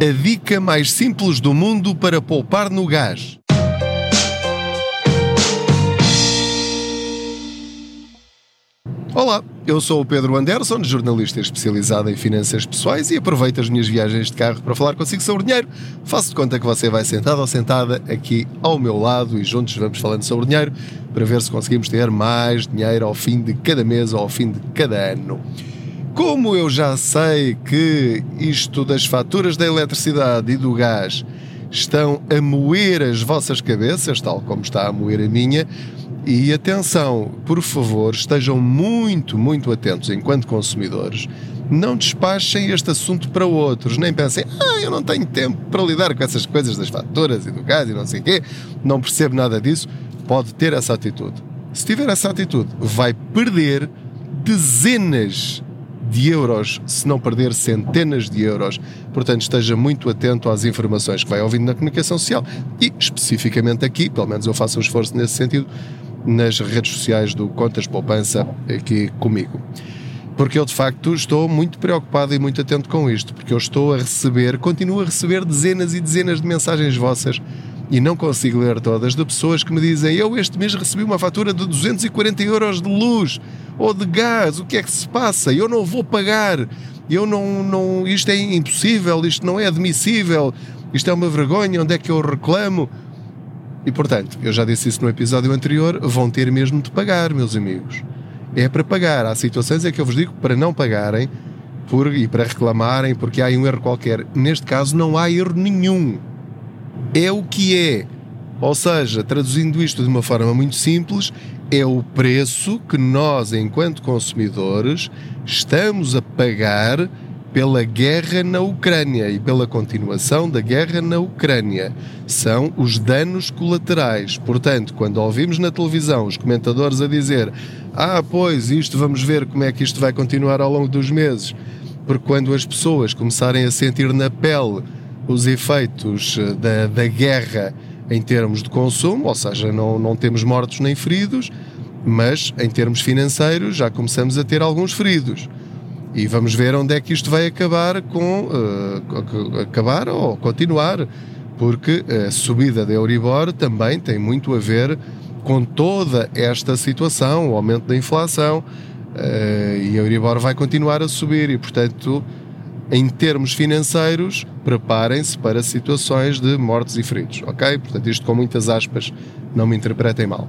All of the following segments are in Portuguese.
a dica mais simples do mundo para poupar no gás. Olá, eu sou o Pedro Anderson, jornalista especializado em finanças pessoais e aproveito as minhas viagens de carro para falar consigo sobre dinheiro. Faço de conta que você vai sentado ou sentada aqui ao meu lado e juntos vamos falando sobre dinheiro para ver se conseguimos ter mais dinheiro ao fim de cada mês ou ao fim de cada ano. Como eu já sei que isto das faturas da eletricidade e do gás estão a moer as vossas cabeças, tal como está a moer a minha, e atenção, por favor, estejam muito, muito atentos enquanto consumidores. Não despachem este assunto para outros, nem pensem, ah, eu não tenho tempo para lidar com essas coisas das faturas e do gás e não sei o quê, não percebo nada disso. Pode ter essa atitude. Se tiver essa atitude, vai perder dezenas de euros, se não perder centenas de euros. Portanto, esteja muito atento às informações que vai ouvindo na comunicação social e, especificamente aqui, pelo menos eu faço um esforço nesse sentido, nas redes sociais do Contas Poupança aqui comigo. Porque eu de facto estou muito preocupado e muito atento com isto, porque eu estou a receber, continuo a receber dezenas e dezenas de mensagens vossas e não consigo ler todas de pessoas que me dizem eu este mês recebi uma fatura de 240 euros de luz ou de gás, o que é que se passa? Eu não vou pagar, eu não, não, isto é impossível, isto não é admissível, isto é uma vergonha, onde é que eu reclamo? E portanto, eu já disse isso no episódio anterior, vão ter mesmo de pagar, meus amigos. É para pagar. Há situações em que eu vos digo para não pagarem por, e para reclamarem porque há um erro qualquer. Neste caso, não há erro nenhum. É o que é. Ou seja, traduzindo isto de uma forma muito simples, é o preço que nós, enquanto consumidores, estamos a pagar pela guerra na Ucrânia e pela continuação da guerra na Ucrânia. São os danos colaterais. Portanto, quando ouvimos na televisão os comentadores a dizer: Ah, pois, isto vamos ver como é que isto vai continuar ao longo dos meses, porque quando as pessoas começarem a sentir na pele os efeitos eh, da, da guerra em termos de consumo, ou seja, não, não temos mortos nem feridos, mas em termos financeiros já começamos a ter alguns feridos. E vamos ver onde é que isto vai acabar com uh, acabar ou continuar, porque a subida da Euribor também tem muito a ver com toda esta situação, o aumento da inflação, uh, e a Euribor vai continuar a subir e, portanto, em termos financeiros, preparem-se para situações de mortes e feridos, ok? Portanto, isto com muitas aspas, não me interpretem mal.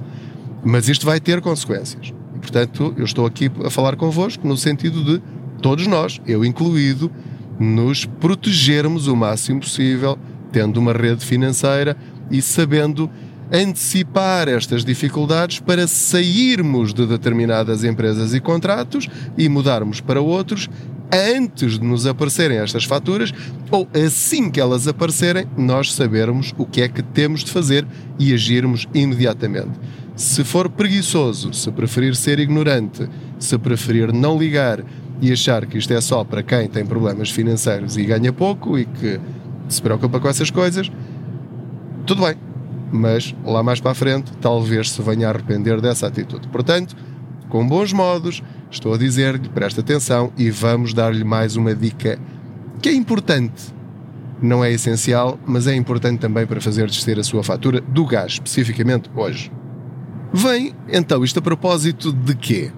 Mas isto vai ter consequências. E, portanto, eu estou aqui a falar convosco no sentido de todos nós, eu incluído, nos protegermos o máximo possível, tendo uma rede financeira e sabendo antecipar estas dificuldades para sairmos de determinadas empresas e contratos e mudarmos para outros antes de nos aparecerem estas faturas ou assim que elas aparecerem, nós sabermos o que é que temos de fazer e agirmos imediatamente. Se for preguiçoso, se preferir ser ignorante, se preferir não ligar e achar que isto é só para quem tem problemas financeiros e ganha pouco e que se preocupa com essas coisas, tudo bem. Mas lá mais para a frente, talvez se venha a arrepender dessa atitude. Portanto, com bons modos, estou a dizer-lhe, preste atenção e vamos dar-lhe mais uma dica que é importante. Não é essencial, mas é importante também para fazer descer a sua fatura do gás, especificamente hoje. Vem, então, isto a propósito de quê?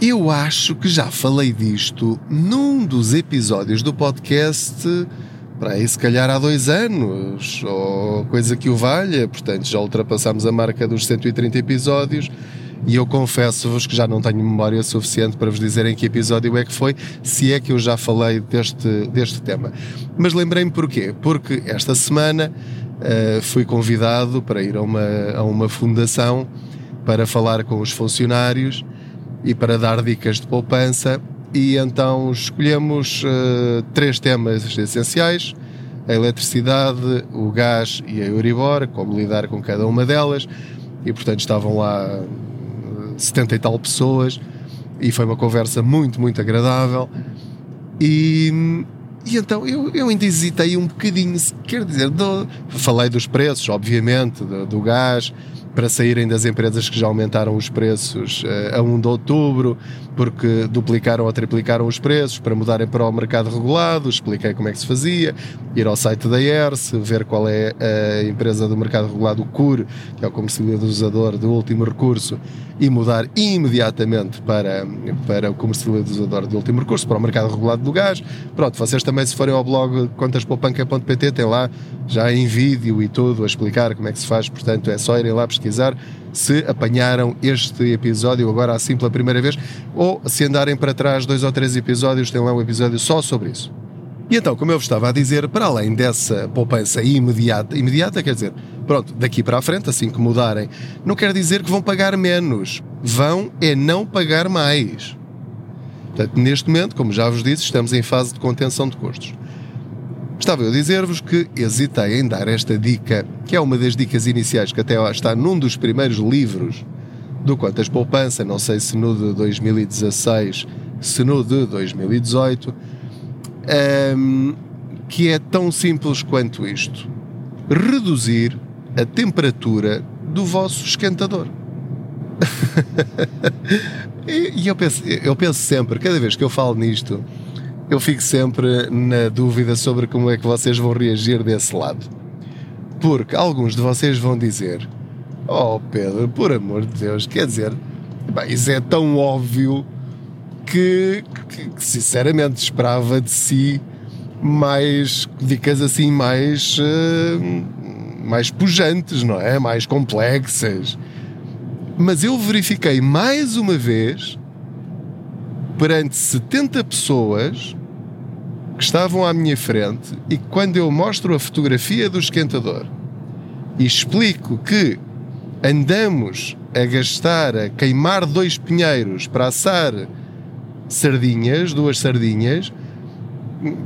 Eu acho que já falei disto num dos episódios do podcast para aí se calhar há dois anos, ou coisa que o valha, portanto já ultrapassámos a marca dos 130 episódios e eu confesso-vos que já não tenho memória suficiente para vos dizer em que episódio é que foi, se é que eu já falei deste, deste tema. Mas lembrei-me porquê? Porque esta semana uh, fui convidado para ir a uma, a uma fundação para falar com os funcionários e para dar dicas de poupança. E então escolhemos uh, três temas essenciais: a eletricidade, o gás e a Euribor, como lidar com cada uma delas. E portanto estavam lá 70 eh, e tal pessoas e foi uma conversa muito, muito agradável. E, e então eu, eu ainda hesitei um bocadinho, quer dizer, do, falei dos preços, obviamente, do, do gás, para saírem das empresas que já aumentaram os preços uh, a 1 de outubro, porque duplicaram ou triplicaram os preços, para mudarem para o mercado regulado. Expliquei como é que se fazia, ir ao site da ERSE, ver qual é a empresa do mercado regulado, o CUR, que é o comercializador do último recurso, e mudar imediatamente para, para o comercializador do último recurso, para o mercado regulado do gás. Pronto, vocês também, se forem ao blog contaspoupanca.pt, tem lá já em vídeo e tudo a explicar como é que se faz, portanto é só irem lá pesquisar se apanharam este episódio agora assim pela primeira vez ou se andarem para trás dois ou três episódios, tem lá um episódio só sobre isso. E então, como eu vos estava a dizer, para além dessa poupança imediata, imediata quer dizer, pronto, daqui para a frente, assim que mudarem, não quer dizer que vão pagar menos, vão é não pagar mais. Portanto, neste momento, como já vos disse, estamos em fase de contenção de custos. Estava eu a dizer-vos que hesitei em dar esta dica, que é uma das dicas iniciais que até está num dos primeiros livros do Quantas Poupança, não sei se no de 2016, se no de 2018, um, que é tão simples quanto isto: reduzir a temperatura do vosso esquentador. e eu penso, eu penso sempre, cada vez que eu falo nisto, eu fico sempre na dúvida sobre como é que vocês vão reagir desse lado. Porque alguns de vocês vão dizer: Oh Pedro, por amor de Deus, quer dizer, bem, isso é tão óbvio que, que, que, sinceramente esperava de si mais dicas assim mais uh, mais pujantes, não é? Mais complexas. Mas eu verifiquei mais uma vez perante 70 pessoas que estavam à minha frente e quando eu mostro a fotografia do esquentador e explico que andamos a gastar, a queimar dois pinheiros para assar sardinhas, duas sardinhas,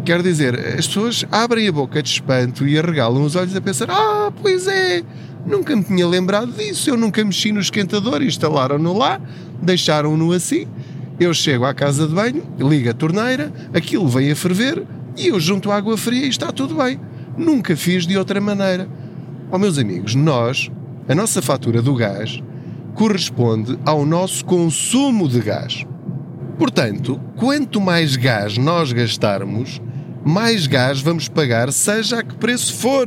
quer dizer, as pessoas abrem a boca de espanto e arregalam os olhos a pensar: Ah, pois é, nunca me tinha lembrado disso, eu nunca mexi no esquentador, instalaram-no lá, deixaram-no assim eu chego à casa de banho, ligo a torneira, aquilo vem a ferver e eu junto água fria e está tudo bem. Nunca fiz de outra maneira. Ó oh, meus amigos, nós, a nossa fatura do gás corresponde ao nosso consumo de gás. Portanto, quanto mais gás nós gastarmos, mais gás vamos pagar, seja a que preço for.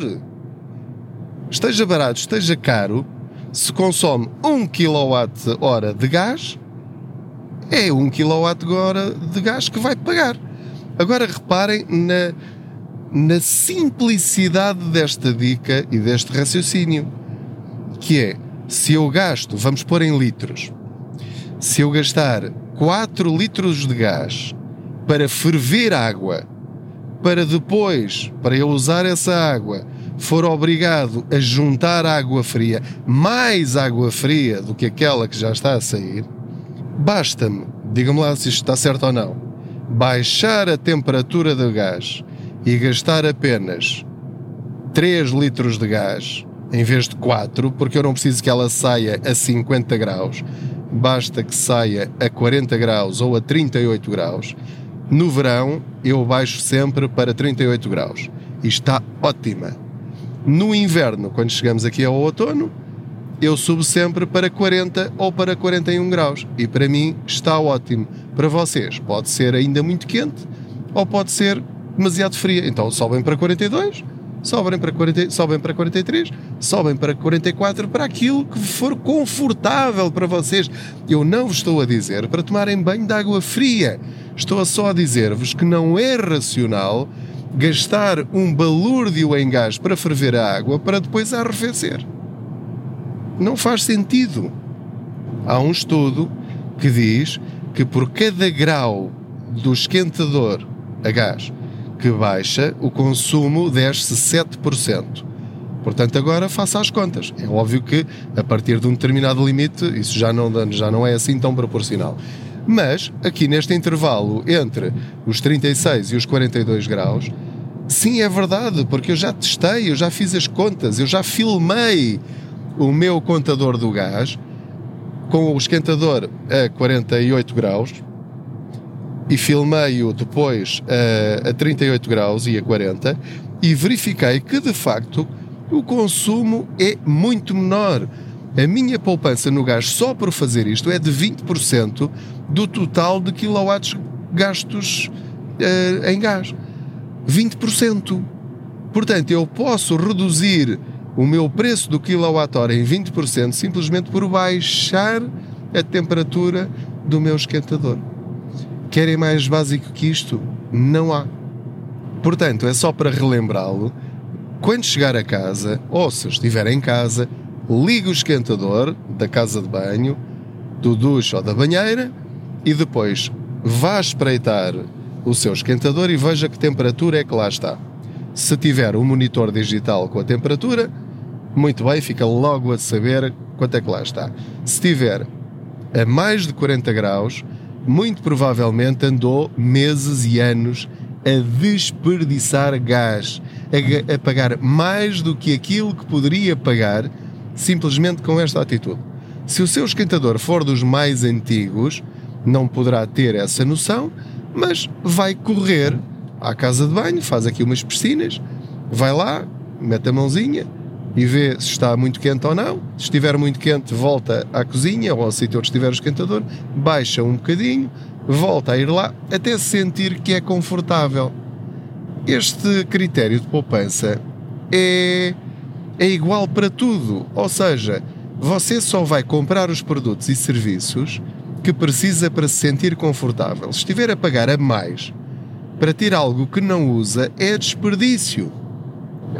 Esteja barato, esteja caro, se consome 1 kWh de gás, é 1 kWh de gás que vai pagar. Agora reparem na, na simplicidade desta dica e deste raciocínio, que é, se eu gasto, vamos pôr em litros, se eu gastar 4 litros de gás para ferver água, para depois, para eu usar essa água, for obrigado a juntar água fria, mais água fria do que aquela que já está a sair, Basta-me, digam-me lá se isto está certo ou não, baixar a temperatura do gás e gastar apenas 3 litros de gás em vez de 4, porque eu não preciso que ela saia a 50 graus, basta que saia a 40 graus ou a 38 graus. No verão, eu baixo sempre para 38 graus e está ótima. No inverno, quando chegamos aqui ao outono, eu subo sempre para 40 ou para 41 graus. E para mim está ótimo. Para vocês pode ser ainda muito quente ou pode ser demasiado fria. Então sobem para 42, sobem para, 40, sobem para 43, sobem para 44, para aquilo que for confortável para vocês. Eu não vos estou a dizer para tomarem banho de água fria. Estou só a dizer-vos que não é racional gastar um balúrdio em gás para ferver a água para depois arrefecer. Não faz sentido. Há um estudo que diz que por cada grau do esquentador a gás que baixa, o consumo desce 7%. Portanto, agora faça as contas. É óbvio que a partir de um determinado limite, isso já não, já não é assim tão proporcional. Mas, aqui neste intervalo entre os 36 e os 42 graus, sim, é verdade, porque eu já testei, eu já fiz as contas, eu já filmei o meu contador do gás com o esquentador a 48 graus e filmei-o depois a, a 38 graus e a 40 e verifiquei que de facto o consumo é muito menor. A minha poupança no gás só por fazer isto é de 20% do total de quilowatts gastos uh, em gás. 20%. Portanto, eu posso reduzir o meu preço do quilowatt-hora em 20% simplesmente por baixar a temperatura do meu esquentador. Querem mais básico que isto? Não há. Portanto, é só para relembrá-lo. Quando chegar a casa, ou se estiver em casa, ligue o esquentador da casa de banho, do duche ou da banheira e depois vá espreitar o seu esquentador e veja que temperatura é que lá está. Se tiver um monitor digital com a temperatura, muito bem, fica logo a saber quanto é que lá está. Se tiver a mais de 40 graus, muito provavelmente andou meses e anos a desperdiçar gás, a, a pagar mais do que aquilo que poderia pagar simplesmente com esta atitude. Se o seu esquentador for dos mais antigos, não poderá ter essa noção, mas vai correr à casa de banho, faz aqui umas piscinas, vai lá, mete a mãozinha, e vê se está muito quente ou não. Se estiver muito quente, volta à cozinha ou ao sítio onde estiver o esquentador, baixa um bocadinho, volta a ir lá até sentir que é confortável. Este critério de poupança é, é igual para tudo, ou seja, você só vai comprar os produtos e serviços que precisa para se sentir confortável. Se estiver a pagar a mais para ter algo que não usa, é desperdício.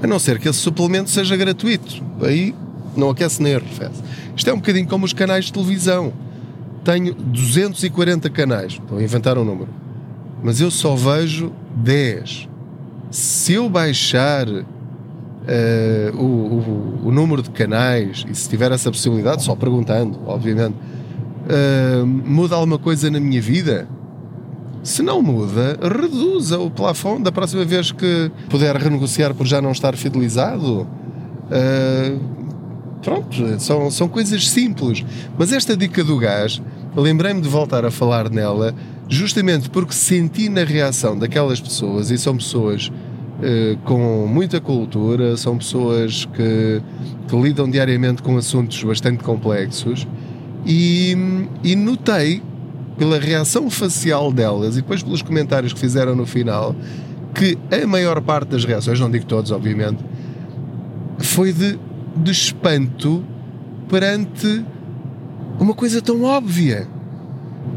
A não ser que esse suplemento seja gratuito. Aí não aquece nem arrefece. Isto é um bocadinho como os canais de televisão. Tenho 240 canais. Estou a inventar um número. Mas eu só vejo 10. Se eu baixar uh, o, o, o, número de canais, e se tiver essa possibilidade, só perguntando, obviamente, uh, muda alguma coisa na minha vida? Se não muda, reduza o plafond da próxima vez que puder renegociar por já não estar fidelizado. Uh, pronto, são, são coisas simples. Mas esta dica do gás, lembrei-me de voltar a falar nela justamente porque senti na reação daquelas pessoas, e são pessoas uh, com muita cultura, são pessoas que, que, lidam diariamente com assuntos bastante complexos, e, e notei pela reação facial delas e depois pelos comentários que fizeram no final, que a maior parte das reações, não digo todos, obviamente, foi de, de espanto perante uma coisa tão óbvia.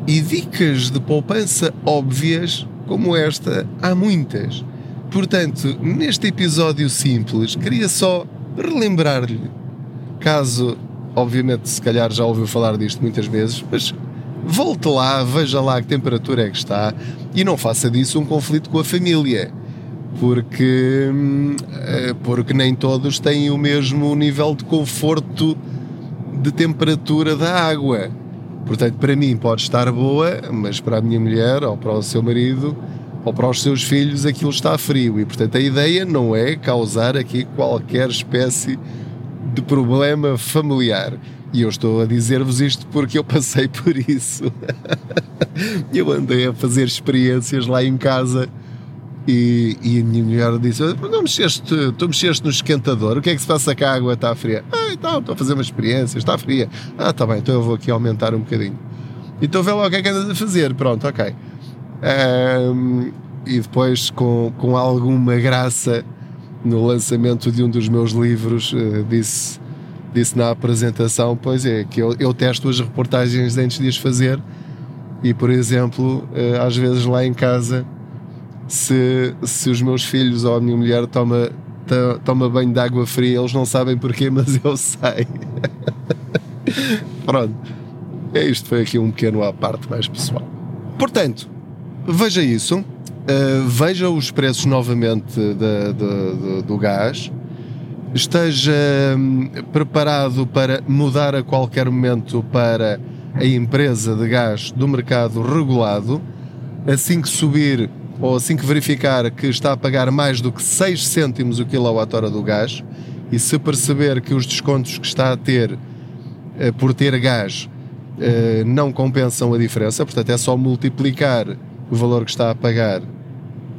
E dicas de poupança óbvias como esta há muitas. Portanto, neste episódio simples, queria só relembrar-lhe, caso, obviamente, se calhar já ouviu falar disto muitas vezes, mas volte lá, veja lá que temperatura é que está e não faça disso um conflito com a família. Porque, hum, eh, porque nem todos têm o mesmo nível de conforto de temperatura da água. Portanto, para mim pode estar boa, mas para a minha mulher ou para o seu marido ou para os seus filhos aquilo está frio. E, portanto, a ideia não é causar aqui qualquer espécie de problema familiar. E eu estou a dizer-vos isto porque eu passei por isso. eu andei a fazer experiências lá em casa e, e a minha mulher disse: Não mexeste, tu mexeste no esquentador, o que é que se passa que a água está fria? Ah, então, estou a fazer uma experiência, está fria. Ah, está bem, então eu vou aqui aumentar um bocadinho. Então vê lá o que é que andas a fazer. Pronto, ok. Um, e depois, com, com alguma graça, no lançamento de um dos meus livros, uh, disse disse na apresentação, pois é, que eu, eu testo as reportagens antes de as fazer e, por exemplo, eh, às vezes lá em casa, se, se os meus filhos ou a minha mulher toma, toma banho de água fria, eles não sabem porquê, mas eu sei. Pronto. É isto, foi aqui um pequeno à parte mais pessoal. Portanto, veja isso, uh, veja os preços novamente de, de, de, do gás, esteja hum, preparado para mudar a qualquer momento para a empresa de gás do mercado regulado, assim que subir ou assim que verificar que está a pagar mais do que 6 cêntimos o quilowatt-hora do gás e se perceber que os descontos que está a ter eh, por ter gás eh, não compensam a diferença, portanto é só multiplicar o valor que está a pagar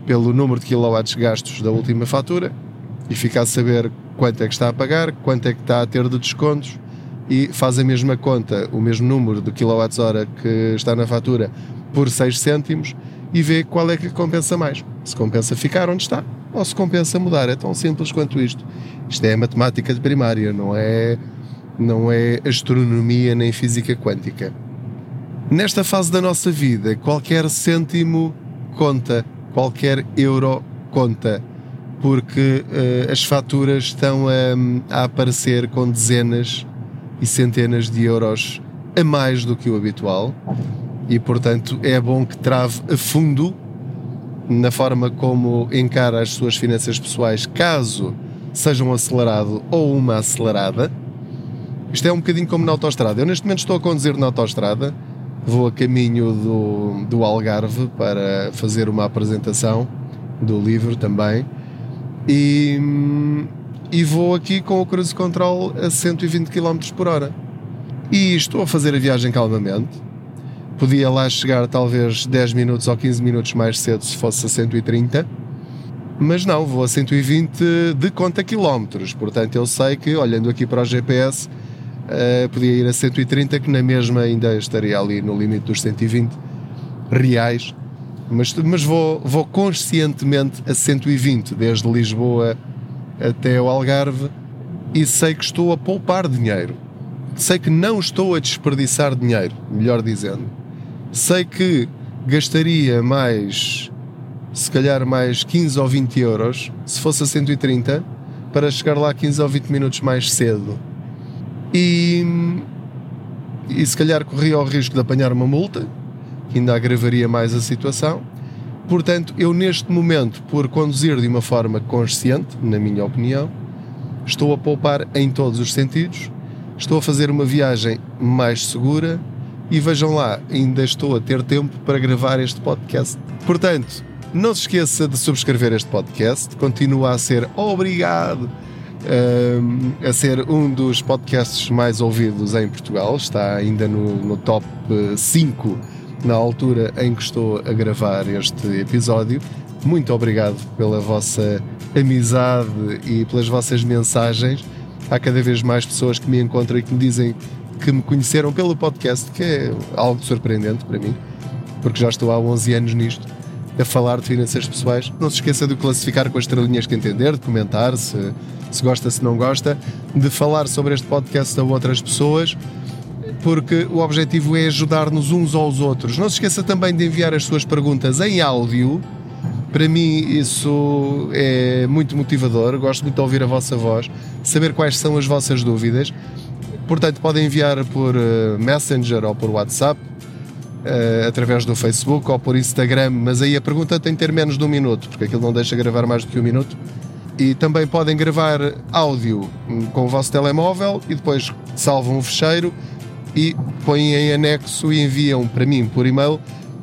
pelo número de quilowatts gastos da última fatura e ficar a saber quanto é que está a pagar, quanto é que está a ter de descontos e faz a mesma conta, o mesmo número de kWh que está na fatura por 6 cêntimos e vê qual é que compensa mais. Se compensa ficar onde está ou se compensa mudar. É tão simples quanto isto. Isto é matemática de primária, não é, não é astronomia nem física quântica. Nesta fase da nossa vida, qualquer cêntimo conta, qualquer euro conta, porque uh, as faturas estão a, a aparecer com dezenas e centenas de euros a mais do que o habitual e, portanto, é bom que trave a fundo na forma como encara as suas finanças pessoais, caso seja um acelerado ou uma acelerada. Isto é um bocadinho como na autostrada. Eu neste momento estou a conduzir na autostrada, vou a caminho do, do Algarve para fazer uma apresentação do livro também e, e vou aqui com o cruise control a 120 km por hora. E estou a fazer a viagem calmamente Podia lá chegar talvez 10 minutos ou 15 minutos mais cedo se fosse a 130, mas não, vou a 120 de conta quilómetros. Portanto, eu sei que, olhando aqui para o GPS, uh, eh, podia ir a 130, que na mesma ainda estaria ali no limite dos 120 reais. Mas, mas vou, vou conscientemente a 120, desde Lisboa até o Algarve, e sei que estou a poupar dinheiro. Sei que não estou a desperdiçar dinheiro, melhor dizendo sei que gastaria mais, se calhar mais 15 ou 20 euros, se fosse a 130, para chegar lá 15 ou 20 minutos mais cedo. E, e se calhar corria o risco de apanhar uma multa, que ainda agravaria mais a situação. Portanto, eu neste momento, por conduzir de uma forma consciente, na minha opinião, estou a poupar em todos os sentidos, estou a fazer uma viagem mais segura e vejam lá, ainda estou a ter tempo para gravar este podcast. Portanto, não se esqueça de subscrever este podcast, continua a ser obrigado um, a ser um dos podcasts mais ouvidos em Portugal, está ainda no, no top 5 na altura em que estou a gravar este episódio. Muito obrigado pela vossa amizade e pelas vossas mensagens. Há cada vez mais pessoas que me encontram e que me dizem que me conheceram pelo podcast, que é algo surpreendente para mim, porque já estou há 11 anos nisto, a falar de finanças pessoais. Não se esqueça de classificar com as estrelinhas que entender, de comentar se, se gosta, se não gosta, de falar sobre este podcast a outras pessoas, porque o objetivo é ajudar-nos uns aos outros. Não se esqueça também de enviar as suas perguntas em áudio. Para mim, isso é muito motivador. Gosto muito de ouvir a vossa voz, saber quais são as vossas dúvidas. Portanto, podem enviar por uh, Messenger ou por WhatsApp, uh, através do Facebook ou por Instagram, mas aí a pergunta tem que ter menos de um minuto, porque aquilo não deixa gravar mais do que um minuto. E também podem gravar áudio hum, com o vosso telemóvel e depois salvam o fecheiro e põem em anexo e enviam para mim por e-mail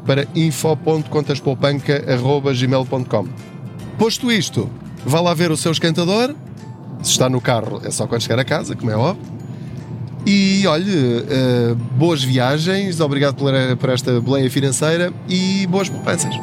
para info.contaspoupanca.gmail.com Posto isto, vá lá ver o seu esquentador. Se está no carro, é só quando chegar a casa, como é óbvio. E olhe, uh, boas viagens, obrigado por, por esta boleia financeira e boas poupanças.